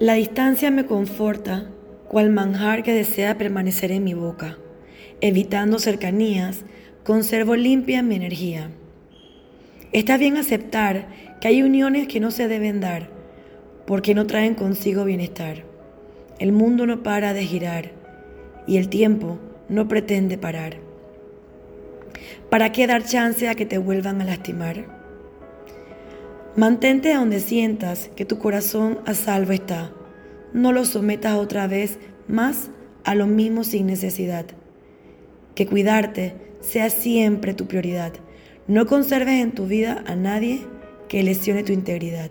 La distancia me conforta, cual manjar que desea permanecer en mi boca. Evitando cercanías, conservo limpia mi energía. Está bien aceptar que hay uniones que no se deben dar, porque no traen consigo bienestar. El mundo no para de girar y el tiempo no pretende parar. ¿Para qué dar chance a que te vuelvan a lastimar? Mantente donde sientas que tu corazón a salvo está. No lo sometas otra vez más a lo mismo sin necesidad. Que cuidarte sea siempre tu prioridad. No conserves en tu vida a nadie que lesione tu integridad.